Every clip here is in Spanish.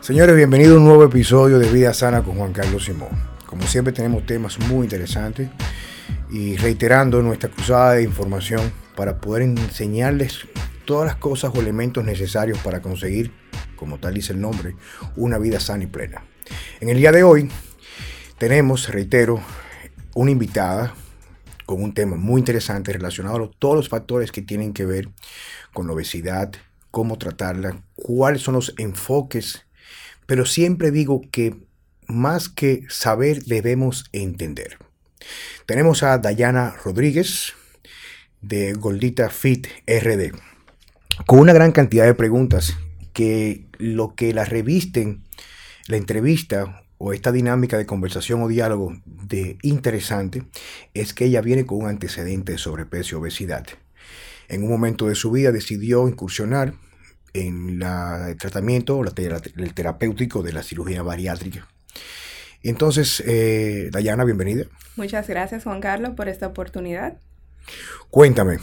Señores, bienvenido a un nuevo episodio de Vida Sana con Juan Carlos Simón. Como siempre tenemos temas muy interesantes y reiterando nuestra cruzada de información para poder enseñarles todas las cosas o elementos necesarios para conseguir, como tal dice el nombre, una vida sana y plena. En el día de hoy tenemos, reitero, una invitada con un tema muy interesante relacionado a todos los factores que tienen que ver con la obesidad, cómo tratarla, cuáles son los enfoques, pero siempre digo que más que saber debemos entender. Tenemos a Dayana Rodríguez de Goldita Fit RD con una gran cantidad de preguntas que lo que la revisten la entrevista o esta dinámica de conversación o diálogo de interesante es que ella viene con un antecedente de sobrepeso y obesidad. En un momento de su vida decidió incursionar en el tratamiento o el terapéutico de la cirugía bariátrica. Entonces, eh, Dayana, bienvenida. Muchas gracias, Juan Carlos, por esta oportunidad. Cuéntame,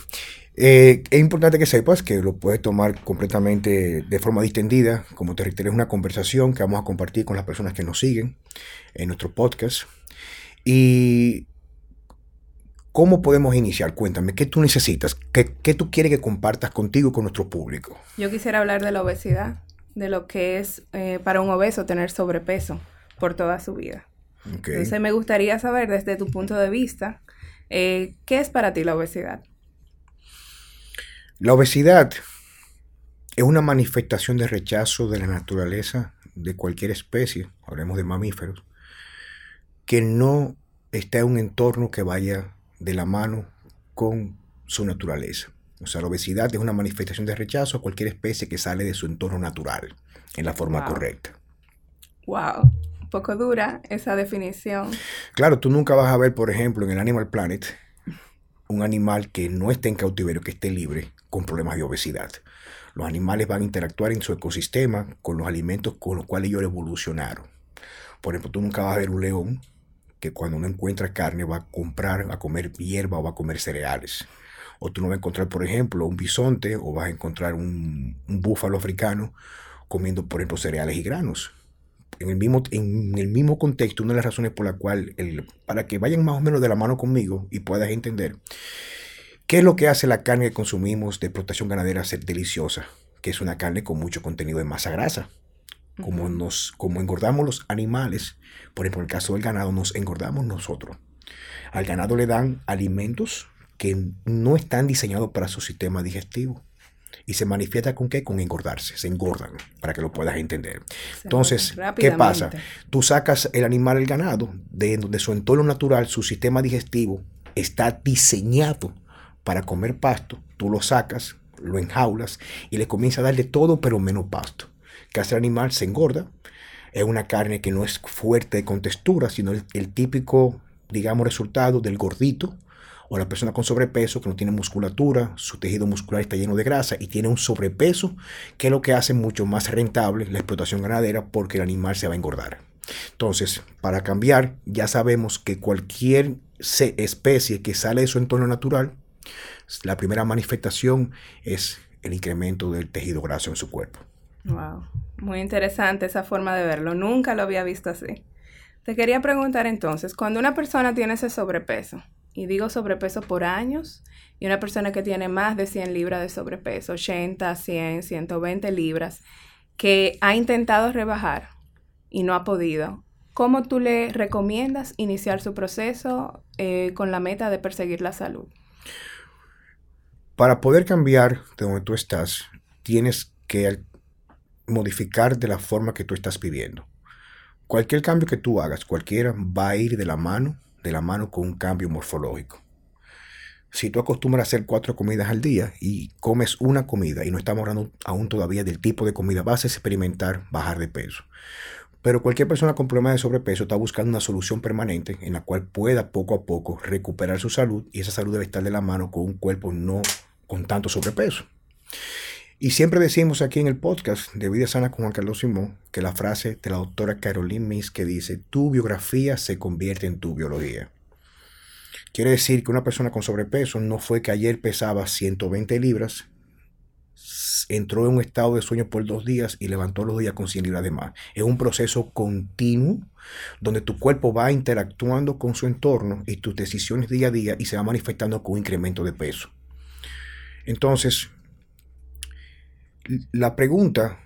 eh, es importante que sepas que lo puedes tomar completamente de forma distendida. Como te reitero, es una conversación que vamos a compartir con las personas que nos siguen en nuestro podcast. Y ¿Cómo podemos iniciar? Cuéntame, ¿qué tú necesitas? ¿Qué, ¿Qué, tú quieres que compartas contigo con nuestro público? Yo quisiera hablar de la obesidad, de lo que es eh, para un obeso tener sobrepeso por toda su vida. Entonces me gustaría saber desde tu punto de vista, eh, ¿qué es para ti la obesidad? La obesidad es una manifestación de rechazo de la naturaleza de cualquier especie, hablemos de mamíferos, que no está en un entorno que vaya de la mano con su naturaleza. O sea, la obesidad es una manifestación de rechazo a cualquier especie que sale de su entorno natural en la forma correcta. Wow, un poco dura esa definición. Claro, tú nunca vas a ver, por ejemplo, en el Animal Planet, un animal que no esté en cautiverio, que esté libre con problemas de obesidad. Los animales van a interactuar en su ecosistema con los alimentos con los cuales ellos evolucionaron. Por ejemplo, tú nunca vas a ver un león que cuando no encuentra carne va a comprar, a comer hierba o va a comer cereales. O tú no vas a encontrar, por ejemplo, un bisonte o vas a encontrar un, búfalo africano comiendo, por ejemplo, cereales y granos. En el, mismo, en el mismo contexto, una de las razones por la cual, para que vayan más o menos de la mano conmigo y puedas entender, ¿qué es lo que hace la carne que consumimos de explotación ganadera ser deliciosa? Que es una carne con mucho contenido de masa grasa como, nos, como engordamos los animales, por ejemplo, en el caso del ganado, nos engordamos nosotros. Al ganado le dan alimentos que no están diseñados para su sistema digestivo. Y se manifiesta con qué? Con engordarse, se engordan, para que lo puedas entender. Entonces, ¿qué pasa? Tú sacas el animal, el ganado, de, de su entorno natural, su sistema digestivo está diseñado para comer pasto, tú lo sacas, lo enjaulas y le comienzas a darle todo, pero menos pasto el animal se engorda. Es una carne que no es fuerte con textura, sino el, típico, digamos, resultado del gordito o la persona con sobrepeso que no tiene musculatura, su tejido muscular está lleno de grasa y tiene un sobrepeso, que es lo que hace mucho más rentable la explotación ganadera porque el animal se va a engordar. Entonces, para cambiar, ya sabemos que cualquier especie que sale de su entorno natural, la primera manifestación es el incremento del tejido graso en su cuerpo. Wow, muy interesante esa forma de verlo. Nunca lo había visto así. Te quería preguntar entonces, cuando una persona tiene ese sobrepeso, y digo sobrepeso por años, y una persona que tiene más de 100 libras de sobrepeso, 80, 100, 120 libras, que ha intentado rebajar y no ha podido, ¿cómo tú le recomiendas iniciar su proceso eh, con la meta de perseguir la salud? Para poder cambiar de donde tú estás, tienes que modificar de la forma que tú estás viviendo. Cualquier cambio que tú hagas, cualquiera, va a ir de la mano, de la mano con un cambio morfológico. Si tú acostumbras a hacer cuatro comidas al día y comes una comida y no estamos hablando aún todavía del tipo de comida, vas a experimentar bajar de peso. Pero cualquier persona con problemas de sobrepeso está buscando una solución permanente en la cual pueda poco a poco recuperar su salud y esa salud debe estar de la mano con un cuerpo no con tanto sobrepeso. Y siempre decimos aquí en el podcast de Vida Sana con Juan Carlos Simón que la frase de la doctora Caroline Miss que dice, tu biografía se convierte en tu biología. Quiere decir que una persona con sobrepeso no fue que ayer pesaba 120 libras, entró en un estado de sueño por dos días y levantó los días con 100 libras de más. Es un proceso continuo donde tu cuerpo va interactuando con su entorno y tus decisiones día a día y se va manifestando con un incremento de peso. Entonces, la pregunta,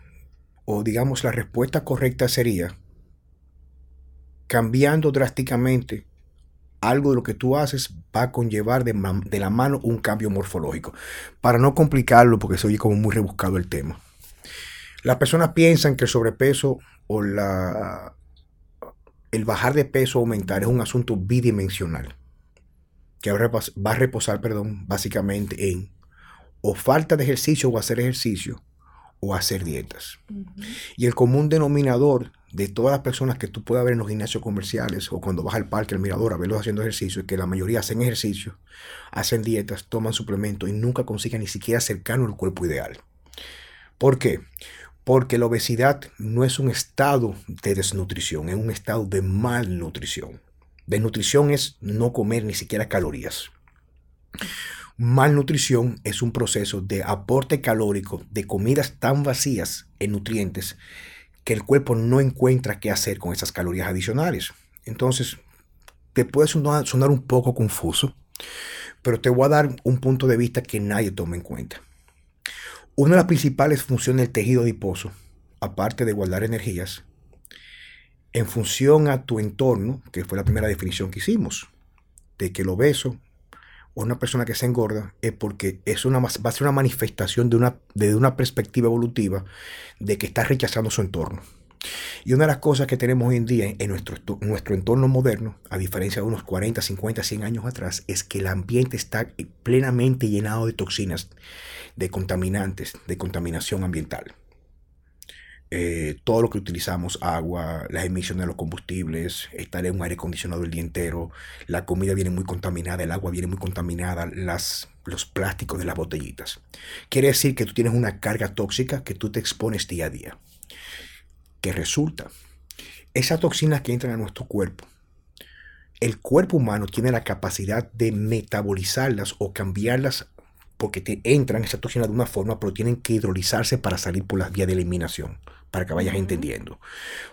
o digamos la respuesta correcta sería, cambiando drásticamente algo de lo que tú haces va a conllevar de, la mano un cambio morfológico. Para no complicarlo, porque se oye como muy rebuscado el tema. Las personas piensan que el sobrepeso o la, el bajar de peso o aumentar es un asunto bidimensional, que va a reposar, perdón, básicamente en o falta de ejercicio o hacer ejercicio o hacer dietas. Y el común denominador de todas las personas que tú puedas ver en los gimnasios comerciales o cuando vas al parque, al mirador, a verlos haciendo ejercicio, es que la mayoría hacen ejercicio, hacen dietas, toman suplementos y nunca consiguen ni siquiera cercano al cuerpo ideal. ¿Por qué? Porque la obesidad no es un estado de desnutrición, es un estado de malnutrición. Desnutrición es no comer ni siquiera calorías. Malnutrición es un proceso de aporte calórico de comidas tan vacías en nutrientes que el cuerpo no encuentra qué hacer con esas calorías adicionales. Entonces, te puede sonar, un poco confuso, pero te voy a dar un punto de vista que nadie toma en cuenta. Una de las principales funciones del tejido adiposo, aparte de guardar energías, en función a tu entorno, que fue la primera definición que hicimos, de que el obeso o una persona que se engorda es porque es una, va a ser una manifestación de una, de una perspectiva evolutiva de que está rechazando su entorno. Y una de las cosas que tenemos hoy en día en nuestro, nuestro entorno moderno, a diferencia de unos 40, 50, 100 años atrás, es que el ambiente está plenamente llenado de toxinas, de contaminantes, de contaminación ambiental. Eh, todo lo que utilizamos, agua, las emisiones de los combustibles, estar en un aire acondicionado el día entero, la comida viene muy contaminada, el agua viene muy contaminada, las, los plásticos de las botellitas. Quiere decir que tú tienes una carga tóxica que tú te expones día a día. Que resulta, esas toxinas que entran a nuestro cuerpo, el cuerpo humano tiene la capacidad de metabolizarlas o cambiarlas porque te entran esas toxinas de una forma, pero tienen que hidrolizarse para salir por las vías de eliminación para que vayas entendiendo.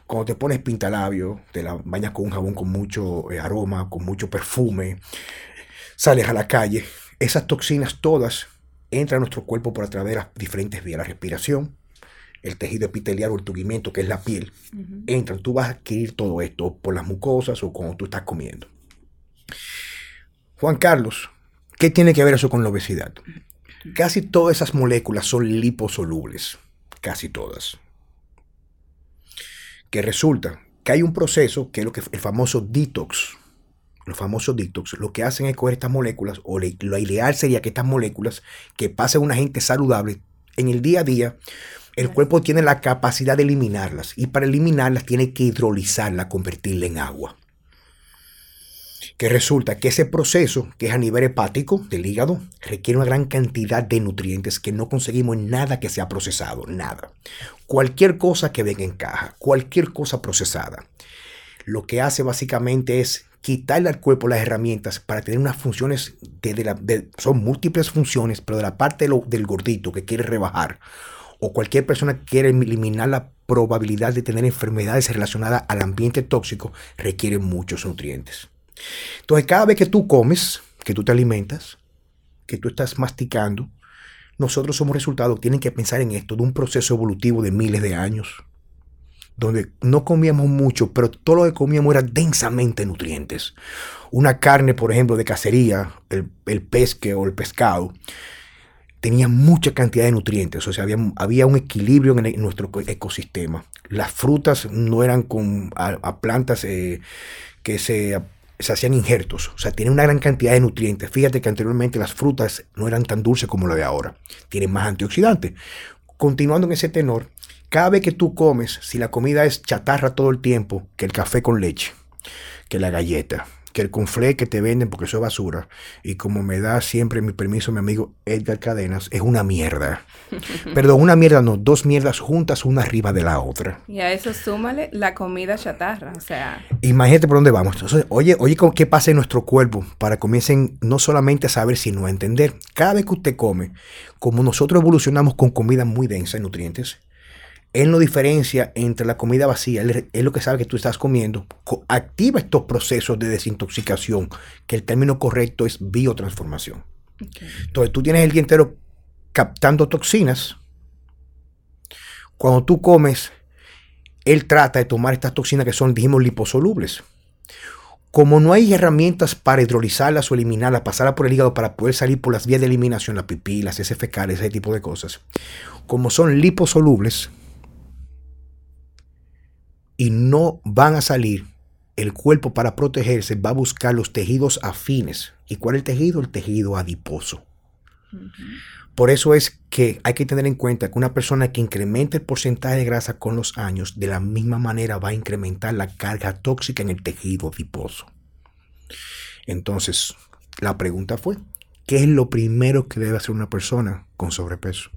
Cuando te pones pintalabio, te la bañas con un jabón con mucho eh, aroma, con mucho perfume, sales a la calle, esas toxinas todas entran a nuestro cuerpo por a través de las diferentes vías, la respiración, el tejido epitelial o el tuguimiento, que es la piel, entran. Tú vas a adquirir todo esto por las mucosas o cuando tú estás comiendo. Juan Carlos, ¿qué tiene que ver eso con la obesidad? Casi todas esas moléculas son liposolubles, casi todas que resulta que hay un proceso que es lo que el famoso detox. Los famosos detox, lo que hacen es coger estas moléculas, o lo ideal sería que estas moléculas que pasen a un agente saludable en el día a día, el cuerpo tiene la capacidad de eliminarlas y para eliminarlas tiene que hidrolizarla, convertirla en agua que resulta que ese proceso, que es a nivel hepático del hígado, requiere una gran cantidad de nutrientes que no conseguimos en nada que sea procesado, nada. Cualquier cosa que venga en caja, cualquier cosa procesada, lo que hace básicamente es quitarle al cuerpo las herramientas para tener unas funciones, de, son múltiples funciones, pero de la parte del gordito que quiere rebajar, o cualquier persona que quiere eliminar la probabilidad de tener enfermedades relacionadas al ambiente tóxico, requiere muchos nutrientes. Entonces, cada vez que tú comes, que tú te alimentas, que tú estás masticando, nosotros somos resultados, tienen que pensar en esto, de un proceso evolutivo de miles de años, donde no comíamos mucho, pero todo lo que comíamos era densamente nutrientes. Una carne, por ejemplo, de cacería, el, el pesque o el pescado, tenía mucha cantidad de nutrientes, o sea, había, había un equilibrio en, nuestro ecosistema. Las frutas no eran con a, plantas eh, que se se hacían injertos, o sea, tienen una gran cantidad de nutrientes. Fíjate que anteriormente las frutas no eran tan dulces como la de ahora, tienen más antioxidantes. Continuando en ese tenor, cada vez que tú comes, si la comida es chatarra todo el tiempo, que el café con leche, que la galleta, que el conflé que te venden, porque eso es basura, y como me da siempre mi permiso mi amigo Edgar Cadenas, es una mierda. Perdón, una mierda no, dos mierdas juntas, una arriba de la otra. Y a eso súmale la comida chatarra, o sea... Imagínate por dónde vamos. Entonces, oye, oye, ¿qué pasa en nuestro cuerpo? Para que comiencen no solamente a saber, sino a entender. Cada vez que usted come, como nosotros evolucionamos con comida muy densa en nutrientes, él no diferencia entre la comida vacía, él es lo que sabe que tú estás comiendo, activa estos procesos de desintoxicación, que el término correcto es biotransformación. Entonces tú tienes el día entero captando toxinas. Cuando tú comes, él trata de tomar estas toxinas que son, dijimos, liposolubles. Como no hay herramientas para hidrolizarlas o eliminarlas, pasarlas por el hígado para poder salir por las vías de eliminación, la pipí, las heces fecales, ese tipo de cosas, como son liposolubles, y no van a salir, el cuerpo para protegerse va a buscar los tejidos afines. ¿Y cuál es el tejido? El tejido adiposo. Por eso es que hay que tener en cuenta que una persona que incrementa el porcentaje de grasa con los años, de la misma manera va a incrementar la carga tóxica en el tejido adiposo. Entonces, la pregunta fue, ¿qué es lo primero que debe hacer una persona con sobrepeso?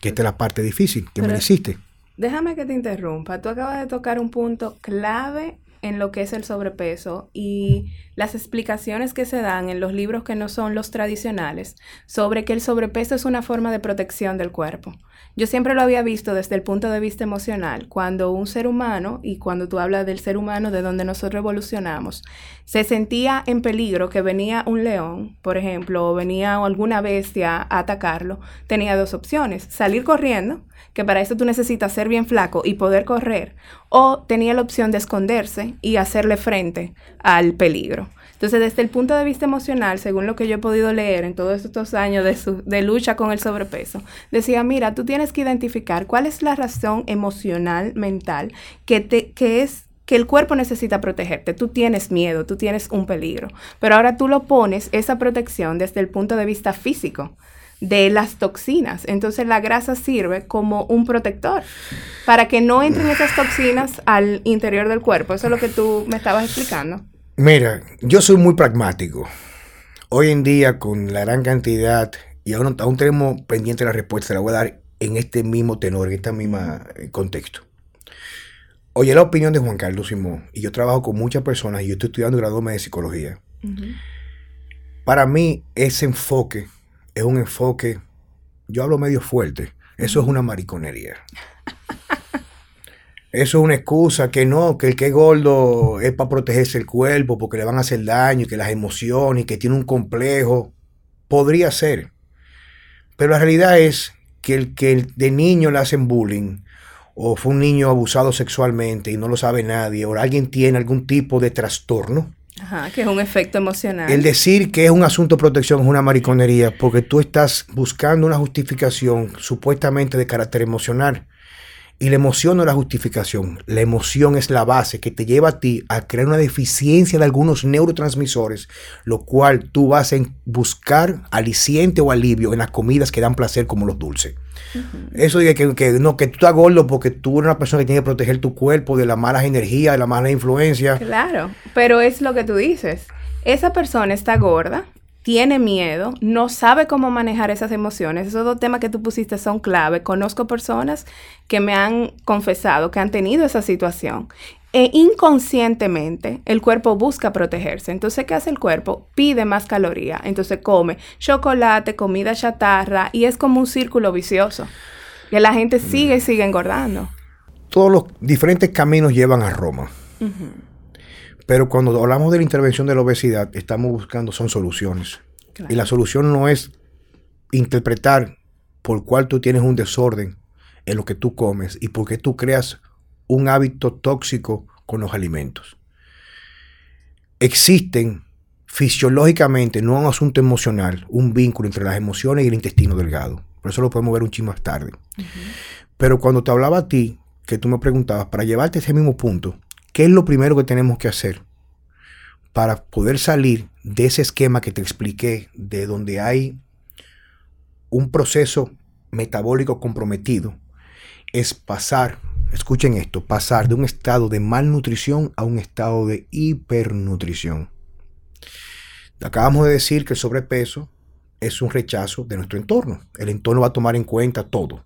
Que esta es la parte difícil que me hiciste. Déjame que te interrumpa. Tú acabas de tocar un punto clave en lo que es el sobrepeso y las explicaciones que se dan en los libros que no son los tradicionales sobre que el sobrepeso es una forma de protección del cuerpo. Yo siempre lo había visto desde el punto de vista emocional, cuando un ser humano, y cuando tú hablas del ser humano de donde nosotros evolucionamos, se sentía en peligro que venía un león, por ejemplo, o venía alguna bestia a atacarlo, tenía dos opciones, salir corriendo, que para eso tú necesitas ser bien flaco y poder correr, o tenía la opción de esconderse y hacerle frente al peligro. Entonces, desde el punto de vista emocional, según lo que yo he podido leer en todos estos años de, lucha con el sobrepeso, decía, mira, tú tienes que identificar cuál es la razón emocional, mental, que, te, que es que el cuerpo necesita protegerte. Tú tienes miedo, tú tienes un peligro. Pero ahora tú lo pones, esa protección, desde el punto de vista físico de las toxinas. Entonces la grasa sirve como un protector para que no entren esas toxinas al interior del cuerpo. Eso es lo que tú me estabas explicando. Mira, yo soy muy pragmático. Hoy en día, con la gran cantidad, y aún, aún tenemos pendiente la respuesta, la voy a dar en este mismo tenor, en este mismo eh, contexto. Oye, la opinión de Juan Carlos Simón, y yo trabajo con muchas personas, y yo estoy estudiando grado de psicología. Para mí, ese enfoque es un enfoque, yo hablo medio fuerte, eso es una mariconería. Eso es una excusa que no, que el que es gordo es para protegerse el cuerpo porque le van a hacer daño y que las emociones y que tiene un complejo. Podría ser. Pero la realidad es que el que de niño le hacen bullying o fue un niño abusado sexualmente y no lo sabe nadie o alguien tiene algún tipo de trastorno, Ajá, que es un efecto emocional. El decir que es un asunto de protección es una mariconería porque tú estás buscando una justificación supuestamente de carácter emocional. Y la emoción no es la justificación. La emoción es la base que te lleva a ti a crear una deficiencia de algunos neurotransmisores, lo cual tú vas a buscar aliciente o alivio en las comidas que dan placer como los dulces. Eso de que, que, no, que tú estás gordo porque tú eres una persona que tiene que proteger tu cuerpo de las malas energías, de la mala influencia. Claro, pero es lo que tú dices. Esa persona está gorda tiene miedo, no sabe cómo manejar esas emociones. Esos dos temas que tú pusiste son clave. Conozco personas que me han confesado que han tenido esa situación. E inconscientemente el cuerpo busca protegerse. Entonces, ¿qué hace el cuerpo? Pide más caloría. Entonces come chocolate, comida chatarra y es como un círculo vicioso. Que la gente sigue y sigue engordando. Todos los diferentes caminos llevan a Roma. Pero cuando hablamos de la intervención de la obesidad, estamos buscando son soluciones. Y la solución no es interpretar por cuál tú tienes un desorden en lo que tú comes y por qué tú creas un hábito tóxico con los alimentos. Existen fisiológicamente, no un asunto emocional, un vínculo entre las emociones y el intestino delgado. Por eso lo podemos ver un chingo más tarde. Pero cuando te hablaba a ti, que tú me preguntabas, para llevarte a ese mismo punto, ¿Qué es lo primero que tenemos que hacer para poder salir de ese esquema que te expliqué, de donde hay un proceso metabólico comprometido? Es pasar, escuchen esto, pasar de un estado de malnutrición a un estado de hipernutrición. Acabamos de decir que el sobrepeso es un rechazo de nuestro entorno. El entorno va a tomar en cuenta todo,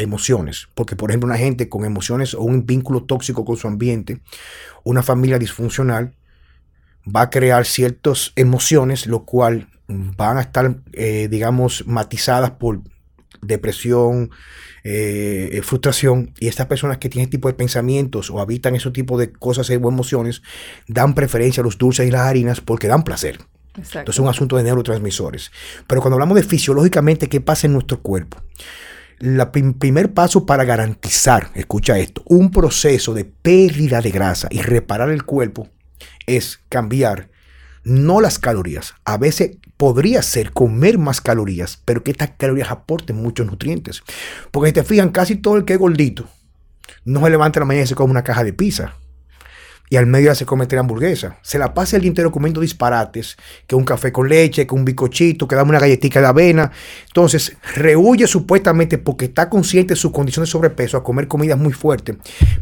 emociones, porque por ejemplo una gente con emociones o un vínculo tóxico con su ambiente, una familia disfuncional, va a crear ciertas emociones, lo cual van a estar, eh, digamos, matizadas por depresión, eh, eh, frustración, y estas personas que tienen este tipo de pensamientos o habitan ese tipo de cosas o emociones, dan preferencia a los dulces y las harinas porque dan placer. Entonces es un asunto de neurotransmisores. Pero cuando hablamos de fisiológicamente qué pasa en nuestro cuerpo, el primer paso para garantizar, escucha esto, un proceso de pérdida de grasa y reparar el cuerpo es cambiar no las calorías. A veces podría ser comer más calorías, pero que estas calorías aporten muchos nutrientes. Porque si te fijan, casi todo el que es gordito no se levanta en la mañana y se come una caja de pizza y al medio se come tres hamburguesa. Se la pasa el día entero comiendo disparates, que un café con leche, que un bicochito, que dame una galletita de avena. Entonces, rehuye supuestamente porque está consciente de su condición de sobrepeso a comer comidas muy fuertes.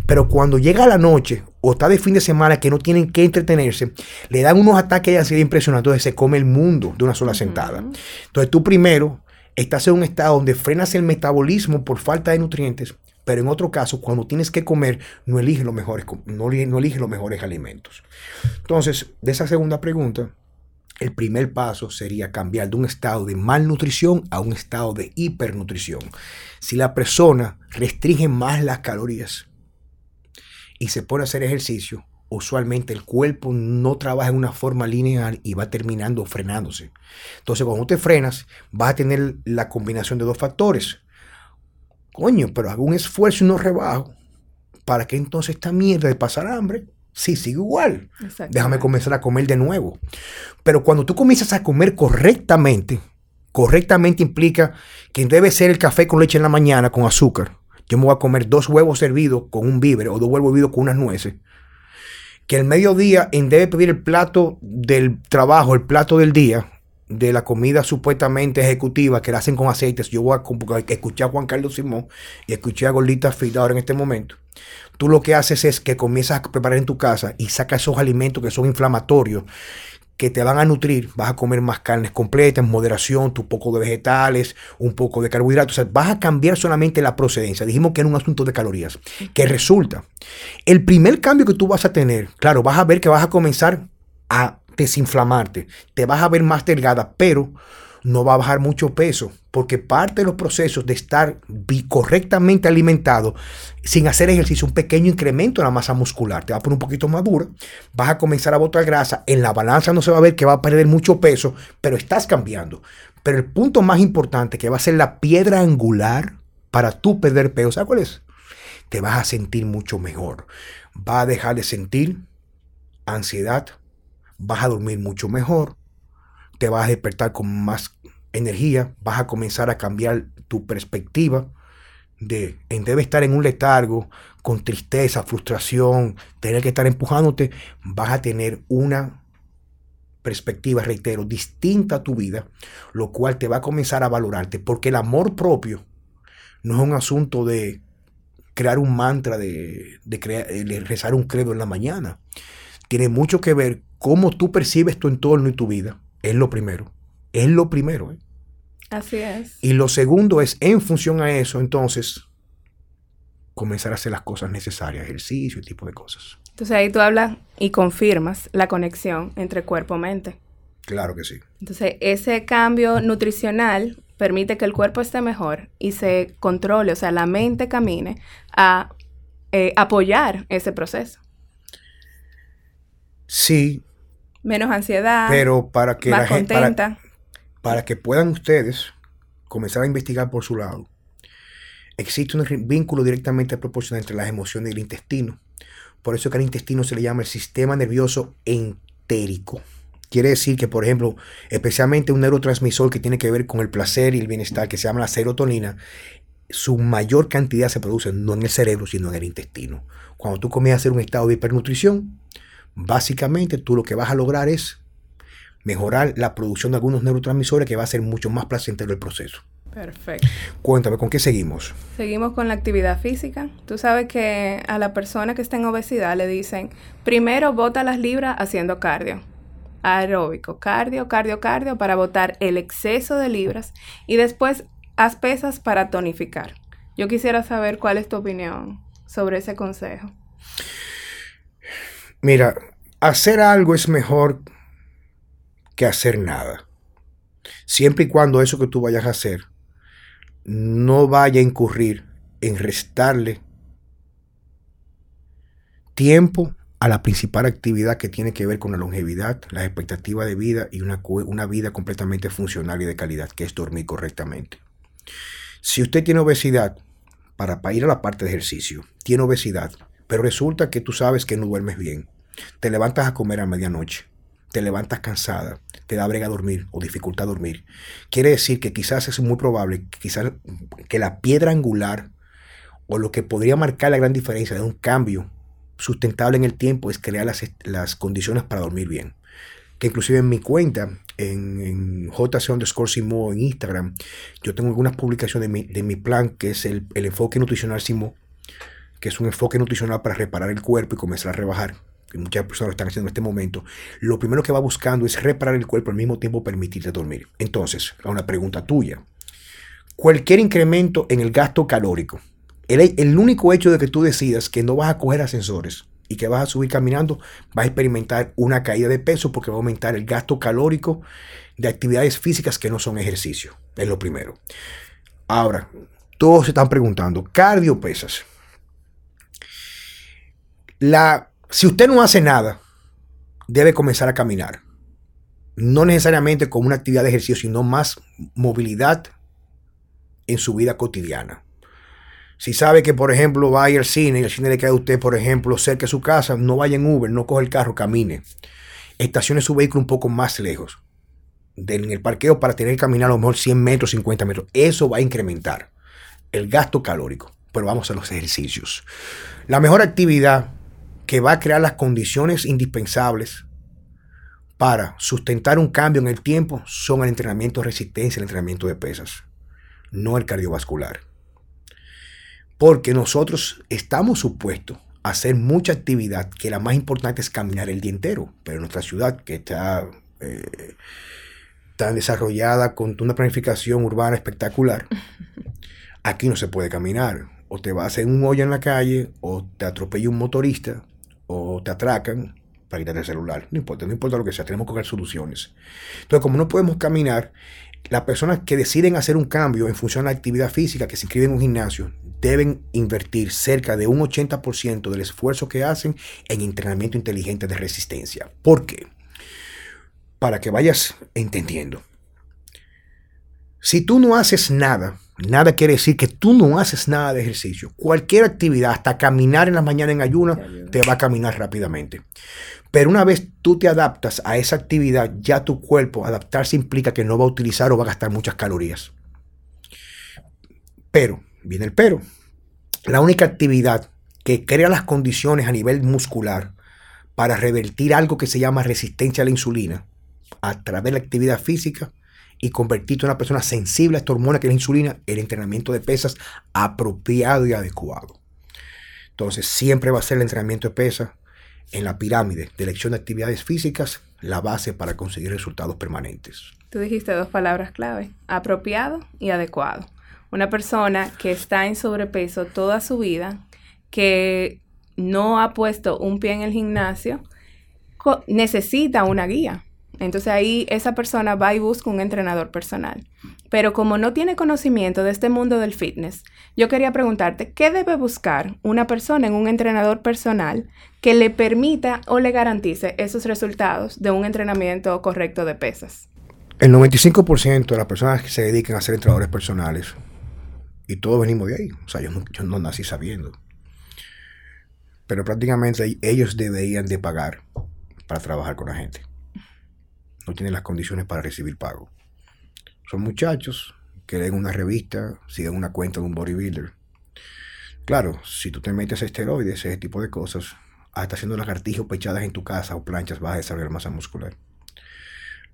Pero cuando llega la noche o está de fin de semana que no tienen que entretenerse, le dan unos ataques de ansiedad impresionantes. Entonces se come el mundo de una sola sentada. Entonces tú primero estás en un estado donde frenas el metabolismo por falta de nutrientes pero en otro caso, cuando tienes que comer, no eliges los mejores, no, no los mejores alimentos. Entonces, de esa segunda pregunta, el primer paso sería cambiar de un estado de malnutrición a un estado de hipernutrición. Si la persona restringe más las calorías y se pone a hacer ejercicio, usualmente el cuerpo no trabaja en una forma lineal y va terminando frenándose. Entonces, cuando te frenas, vas a tener la combinación de dos factores coño, pero hago un esfuerzo y no rebajo. ¿Para qué entonces esta mierda de pasar hambre? Sí, sigue igual. Déjame comenzar a comer de nuevo. Pero cuando tú comienzas a comer correctamente, correctamente implica que debe ser el café con leche en la mañana con azúcar. Yo me voy a comer dos huevos hervidos con un víver o dos huevos hervidos con unas nueces. Que el mediodía en debe pedir el plato del trabajo, el plato del día, de la comida supuestamente ejecutiva que la hacen con aceites, yo voy a escuchar a Juan Carlos Simón y escuché a Gordita Fida ahora en este momento. Tú lo que haces es que comienzas a preparar en tu casa y sacas esos alimentos que son inflamatorios, que te van a nutrir. Vas a comer más carnes completas, moderación, tu poco de vegetales, un poco de carbohidratos. O sea, vas a cambiar solamente la procedencia. Dijimos que era un asunto de calorías. Que resulta, el primer cambio que tú vas a tener, claro, vas a ver que vas a comenzar a desinflamarte, te vas a ver más delgada, pero no va a bajar mucho peso, porque parte de los procesos de estar correctamente alimentado, sin hacer ejercicio, un pequeño incremento en la masa muscular, te va a poner un poquito más dura, vas a comenzar a botar grasa, en la balanza no se va a ver que va a perder mucho peso, pero estás cambiando. Pero el punto más importante, que va a ser la piedra angular para tú perder peso, ¿sabes cuál es? Te vas a sentir mucho mejor. Va a dejar de sentir ansiedad, vas a dormir mucho mejor, te vas a despertar con más energía, vas a comenzar a cambiar tu perspectiva de en debe estar en un letargo, con tristeza, frustración, tener que estar empujándote, vas a tener una perspectiva, reitero, distinta a tu vida, lo cual te va a comenzar a valorarte, porque el amor propio no es un asunto de crear un mantra, de, de, de rezar un credo en la mañana. Tiene mucho que ver cómo tú percibes tu entorno y tu vida, es lo primero. Es lo primero. ¿eh? Así es. Y lo segundo es, en función a eso, entonces, comenzar a hacer las cosas necesarias, ejercicio y tipo de cosas. Entonces ahí tú hablas y confirmas la conexión entre cuerpo-mente. Claro que sí. Entonces ese cambio nutricional permite que el cuerpo esté mejor y se controle, o sea, la mente camine a eh, apoyar ese proceso. Sí, menos ansiedad, pero para que más la gente, contenta. para, que puedan ustedes comenzar a investigar por su lado, existe un vínculo directamente proporcional entre las emociones y el intestino. Por eso que al intestino se le llama el sistema nervioso entérico. Quiere decir que, por ejemplo, especialmente un neurotransmisor que tiene que ver con el placer y el bienestar, que se llama la serotonina, su mayor cantidad se produce no en el cerebro, sino en el intestino. Cuando tú comienzas a hacer un estado de hipernutrición, Básicamente tú lo que vas a lograr es mejorar la producción de algunos neurotransmisores que va a ser mucho más placentero el proceso. Perfecto. Cuéntame, ¿con qué seguimos? Seguimos con la actividad física. Tú sabes que a la persona que está en obesidad le dicen, primero bota las libras haciendo cardio. aeróbico, cardio, cardio, cardio para botar el exceso de libras y después haz pesas para tonificar. Yo quisiera saber cuál es tu opinión sobre ese consejo. Mira, hacer algo es mejor que hacer nada. Siempre y cuando eso que tú vayas a hacer no vaya a incurrir en restarle tiempo a la principal actividad que tiene que ver con la longevidad, la expectativa de vida y una, una vida completamente funcional y de calidad, que es dormir correctamente. Si usted tiene obesidad, para, para ir a la parte de ejercicio, tiene obesidad, pero resulta que tú sabes que no duermes bien, te levantas a comer a medianoche, te levantas cansada, te da brega dormir o dificultad dormir, quiere decir que quizás es muy probable quizás que la piedra angular o lo que podría marcar la gran diferencia de un cambio sustentable en el tiempo es crear las, las condiciones para dormir bien. Que inclusive en mi cuenta, en, en JC underscore Simo en Instagram, yo tengo algunas publicaciones de mi, de mi plan, que es el, el enfoque nutricional Simo, que es un enfoque nutricional para reparar el cuerpo y comenzar a rebajar que muchas personas lo están haciendo en este momento, lo primero que va buscando es reparar el cuerpo al mismo tiempo permitirte dormir. Entonces, una pregunta tuya. Cualquier incremento en el gasto calórico, el, el, único hecho de que tú decidas que no vas a coger ascensores y que vas a subir caminando, vas a experimentar una caída de peso porque va a aumentar el gasto calórico de actividades físicas que no son ejercicio. Es lo primero. Ahora, todos se están preguntando, cardio pesas. La si usted no hace nada, debe comenzar a caminar. No necesariamente como una actividad de ejercicio, sino más movilidad en su vida cotidiana. Si sabe que, por ejemplo, va a ir al cine y el cine le queda a usted, por ejemplo, cerca de su casa, no vaya en Uber, no coge el carro, camine. Estacione su vehículo un poco más lejos. En el parqueo para tener que caminar a lo mejor 100 metros, 50 metros. Eso va a incrementar el gasto calórico. Pero vamos a los ejercicios. La mejor actividad que va a crear las condiciones indispensables para sustentar un cambio en el tiempo son el entrenamiento de resistencia, el entrenamiento de pesas, no el cardiovascular. Porque nosotros estamos supuestos a hacer mucha actividad, que la más importante es caminar el día entero, pero en nuestra ciudad, que está eh, tan desarrollada con una planificación urbana espectacular, aquí no se puede caminar. O te vas a hacer un hoyo en la calle, o te atropella un motorista, o te atracan para quitar el celular. No importa, no importa lo que sea, tenemos que buscar soluciones. Entonces, como no podemos caminar, las personas que deciden hacer un cambio en función de la actividad física, que se inscriben en un gimnasio, deben invertir cerca de un 80% del esfuerzo que hacen en entrenamiento inteligente de resistencia. ¿Por qué? Para que vayas entendiendo. Si tú no haces nada, Nada quiere decir que tú no haces nada de ejercicio. Cualquier actividad, hasta caminar en la mañana en ayuno, te va a caminar rápidamente. Pero una vez tú te adaptas a esa actividad, ya tu cuerpo, adaptarse implica que no va a utilizar o va a gastar muchas calorías. Pero, viene el pero, la única actividad que crea las condiciones a nivel muscular para revertir algo que se llama resistencia a la insulina a través de la actividad física y convertirte en una persona sensible a esta hormona que es la insulina, el entrenamiento de pesas apropiado y adecuado. Entonces, siempre va a ser el entrenamiento de pesas en la pirámide de elección de actividades físicas la base para conseguir resultados permanentes. Tú dijiste dos palabras clave, apropiado y adecuado. Una persona que está en sobrepeso toda su vida, que no ha puesto un pie en el gimnasio, necesita una guía entonces ahí esa persona va y busca un entrenador personal. Pero como no tiene conocimiento de este mundo del fitness, yo quería preguntarte, ¿qué debe buscar una persona en un entrenador personal que le permita o le garantice esos resultados de un entrenamiento correcto de pesas? El 95% de las personas que se dedican a ser entrenadores personales, y todos venimos de ahí, o sea, yo no, yo nací sabiendo, pero prácticamente ellos deberían de pagar para trabajar con la gente no tienen las condiciones para recibir pago. Son muchachos que leen una revista, siguen una cuenta de un bodybuilder. Claro, si tú te metes esteroides, ese tipo de cosas, hasta haciendo lagartijas pechadas en tu casa o planchas vas a desarrollar masa muscular.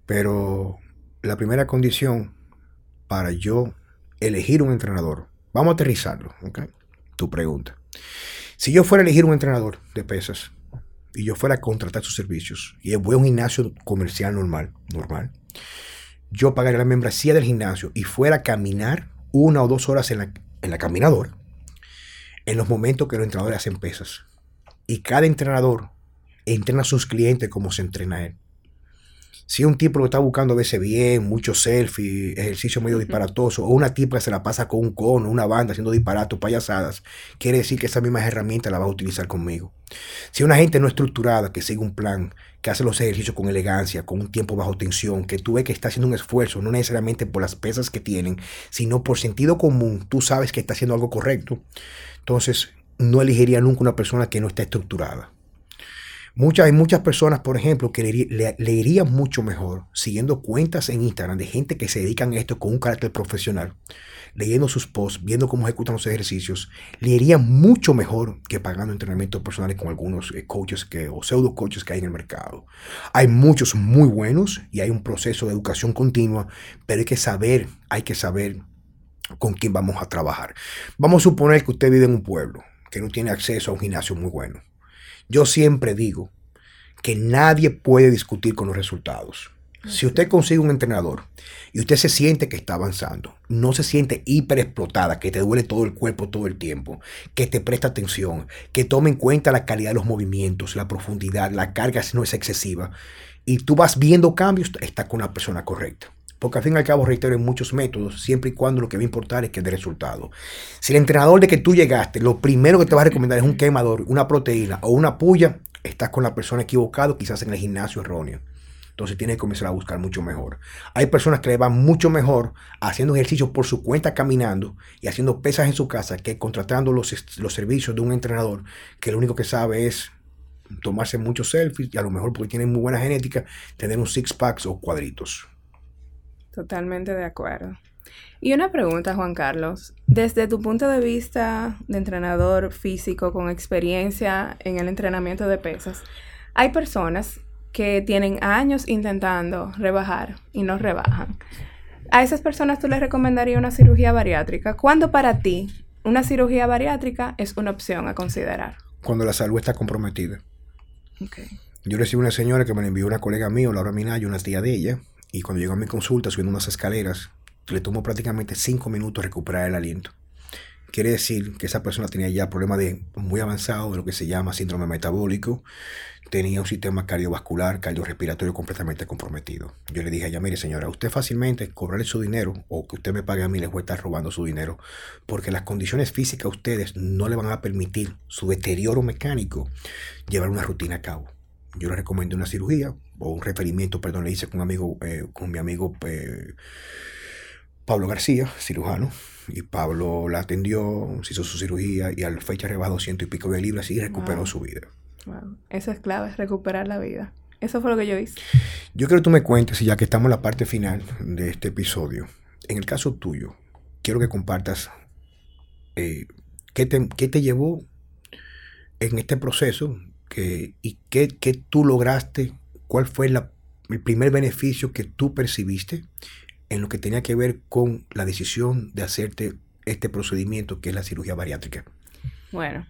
Pero la primera condición para yo elegir un entrenador, vamos a aterrizarlo, ¿ok? Tu pregunta. Si yo fuera a elegir un entrenador de pesas, y yo fuera a contratar sus servicios y voy a un gimnasio comercial normal, normal, yo pagaría la membresía del gimnasio y fuera a caminar una o dos horas en la, en la caminadora en los momentos que los entrenadores hacen pesas. Y cada entrenador entrena a sus clientes como se entrena él. Si un tipo lo está buscando veces bien, mucho selfie, ejercicio medio disparatoso, o una tipa que se la pasa con un cono, una banda haciendo disparatos, payasadas, quiere decir que esas mismas herramientas la va a utilizar conmigo. Si una gente no estructurada, que sigue un plan, que hace los ejercicios con elegancia, con un tiempo bajo tensión, que tú ves que está haciendo un esfuerzo, no necesariamente por las pesas que tienen, sino por sentido común, tú sabes que está haciendo algo correcto, entonces no elegiría nunca una persona que no está estructurada. Muchas, hay muchas personas, por ejemplo, que le, mucho mejor siguiendo cuentas en Instagram de gente que se dedican a esto con un carácter profesional, leyendo sus posts, viendo cómo ejecutan los ejercicios, le irían mucho mejor que pagando entrenamientos personales con algunos eh, coaches que, o pseudo coaches que hay en el mercado. Hay muchos muy buenos y hay un proceso de educación continua, pero hay que saber, hay que saber con quién vamos a trabajar. Vamos a suponer que usted vive en un pueblo que no tiene acceso a un gimnasio muy bueno. Yo siempre digo que nadie puede discutir con los resultados. Si usted consigue un entrenador y usted se siente que está avanzando, no se siente hiper explotada, que te duele todo el cuerpo todo el tiempo, que te presta atención, que tome en cuenta la calidad de los movimientos, la profundidad, la carga no es excesiva, y tú vas viendo cambios, está con la persona correcta. Porque al fin y al cabo, reitero, en muchos métodos, siempre y cuando lo que va a importar es que dé resultado. Si el entrenador de que tú llegaste, lo primero que te va a recomendar es un quemador, una proteína o una puya, estás con la persona equivocada, quizás en el gimnasio erróneo. Entonces tienes que comenzar a buscar mucho mejor. Hay personas que le van mucho mejor haciendo ejercicio por su cuenta caminando y haciendo pesas en su casa que contratando los, los servicios de un entrenador que lo único que sabe es tomarse muchos selfies y a lo mejor porque tiene muy buena genética, tener un six packs o cuadritos. Totalmente de acuerdo. Y una pregunta, Juan Carlos. Desde tu punto de vista de entrenador físico con experiencia en el entrenamiento de pesas, hay personas que tienen años intentando rebajar y no rebajan. A esas personas tú les recomendarías una cirugía bariátrica. ¿Cuándo para ti una cirugía bariátrica es una opción a considerar? Cuando la salud está comprometida. Yo recibí una señora que me la envió una colega mía, Laura Minayo, una tía de ella, y cuando llegó a mi consulta, subiendo unas escaleras, le tomó prácticamente cinco minutos recuperar el aliento. Quiere decir que esa persona tenía ya problemas de, muy avanzados de lo que se llama síndrome metabólico, tenía un sistema cardiovascular, cardiorrespiratorio completamente comprometido. Yo le dije a ella, mire señora, usted fácilmente cobrarle su dinero o que usted me pague a mí les voy a estar robando su dinero, porque las condiciones físicas a ustedes no le van a permitir su deterioro mecánico llevar una rutina a cabo yo le recomendé una cirugía o un referimiento, perdón, le hice con, amigo, eh, con mi amigo eh, Pablo García, cirujano, y Pablo la atendió, se hizo su cirugía y al fecha rebajó ciento y pico de libras y recuperó su vida. Eso es clave, recuperar la vida. Eso fue lo que yo hice. Yo quiero que tú me cuentes, ya que estamos en la parte final de este episodio, en el caso tuyo, quiero que compartas eh, qué, te, qué te llevó en este proceso y qué, tú lograste, cuál fue el primer beneficio que tú percibiste en lo que tenía que ver con la decisión de hacerte este procedimiento que es la cirugía bariátrica. Bueno,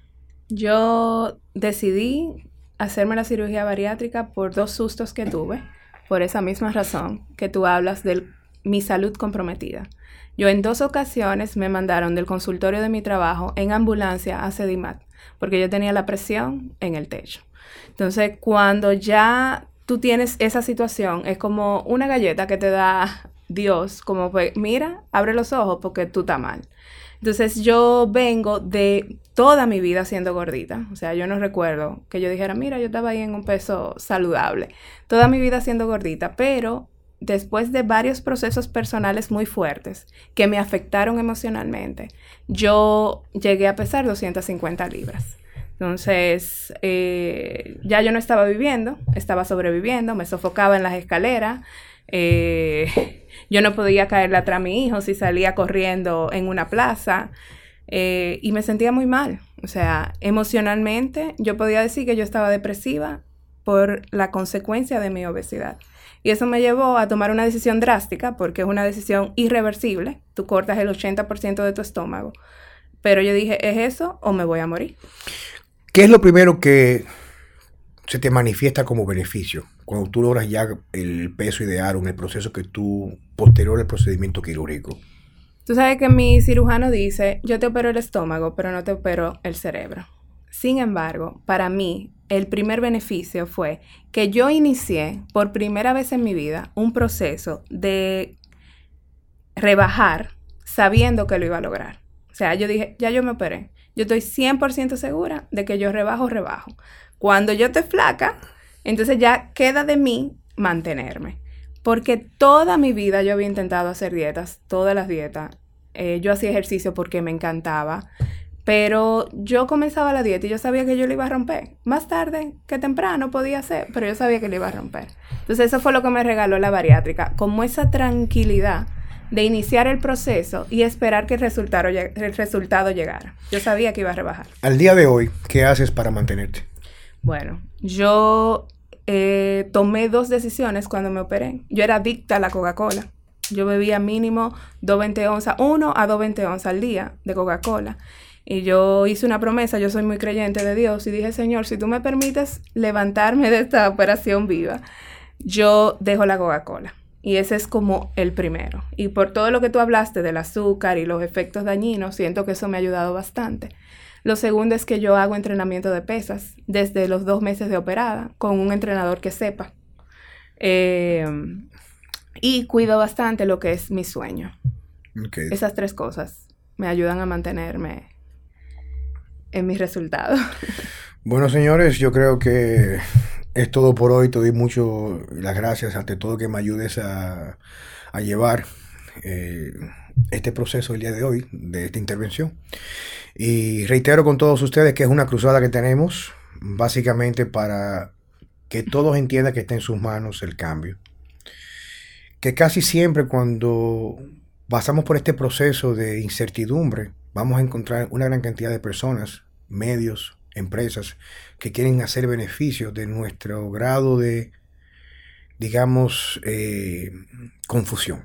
yo decidí hacerme la cirugía bariátrica por dos sustos que tuve, por esa misma razón que tú hablas de mi salud comprometida. Yo en dos ocasiones me mandaron del consultorio de mi trabajo en ambulancia a Sedimat porque yo tenía la presión en el techo. Entonces, cuando ya tú tienes esa situación, es como una galleta que te da Dios, como pues, mira, abre los ojos porque tú estás mal. Entonces yo vengo de toda mi vida siendo gordita. O sea, yo no recuerdo que yo dijera, mira, yo estaba ahí en un peso saludable. Toda mi vida siendo gordita, pero después de varios procesos personales muy fuertes que me afectaron emocionalmente, yo llegué a pesar 250 libras. Entonces, eh, ya yo no estaba viviendo, estaba sobreviviendo, me sofocaba en las escaleras. Eh, yo no podía caerle atrás a mi hijo si salía corriendo en una plaza. Eh, y me sentía muy mal. O sea, emocionalmente yo podía decir que yo estaba depresiva por la consecuencia de mi obesidad. Y eso me llevó a tomar una decisión drástica, porque es una decisión irreversible. Tú cortas el 80% de tu estómago. Pero yo dije, ¿es eso o me voy a morir? ¿Qué es lo primero que se te manifiesta como beneficio cuando tú logras ya el peso ideal en el proceso que tú posterior al procedimiento quirúrgico? Tú sabes que mi cirujano dice, yo te opero el estómago, pero no te opero el cerebro. Sin embargo, para mí, el primer beneficio fue que yo inicié por primera vez en mi vida un proceso de rebajar sabiendo que lo iba a lograr. O sea, yo dije, ya yo me operé. Yo estoy 100% segura de que yo rebajo, rebajo. Cuando yo te flaca, entonces ya queda de mí mantenerme. Porque toda mi vida yo había intentado hacer dietas, todas las dietas. Eh, yo hacía ejercicio porque me encantaba. Pero yo comenzaba la dieta y yo sabía que yo lo iba a romper. Más tarde que temprano podía ser, pero yo sabía que lo iba a romper. Entonces eso fue lo que me regaló la bariátrica, como esa tranquilidad de iniciar el proceso y esperar que el resultado, el resultado llegara. Yo sabía que iba a rebajar. Al día de hoy, ¿qué haces para mantenerte? Bueno, yo eh, tomé dos decisiones cuando me operé. Yo era adicta a la Coca-Cola. Yo bebía mínimo 220 onzas, 1 a 220 onzas al día de Coca-Cola. Y yo hice una promesa, yo soy muy creyente de Dios, y dije, Señor, si tú me permites levantarme de esta operación viva, yo dejo la Coca-Cola. Y ese es como el primero. Y por todo lo que tú hablaste del azúcar y los efectos dañinos, siento que eso me ha ayudado bastante. Lo segundo es que yo hago entrenamiento de pesas desde los dos meses de operada con un entrenador que sepa. Eh, y cuido bastante lo que es mi sueño. Esas tres cosas me ayudan a mantenerme en mis resultados. Bueno, señores, yo creo que es todo por hoy. Te doy mucho las gracias ante todo que me ayudes a, llevar eh, este proceso el día de hoy, de esta intervención. Y reitero con todos ustedes que es una cruzada que tenemos, básicamente para que todos entiendan que está en sus manos el cambio. Que casi siempre cuando pasamos por este proceso de incertidumbre, vamos a encontrar una gran cantidad de personas, medios, empresas que quieren hacer beneficios de nuestro grado de, digamos, eh, confusión,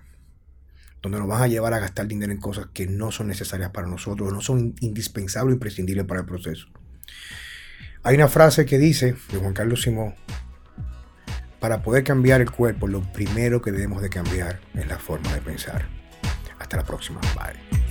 donde nos van a llevar a gastar dinero en cosas que no son necesarias para nosotros, no son indispensables o imprescindibles para el proceso. Hay una frase que dice, de Juan Carlos Simón, para poder cambiar el cuerpo, lo primero que debemos de cambiar es la forma de pensar. Hasta la próxima. Bye.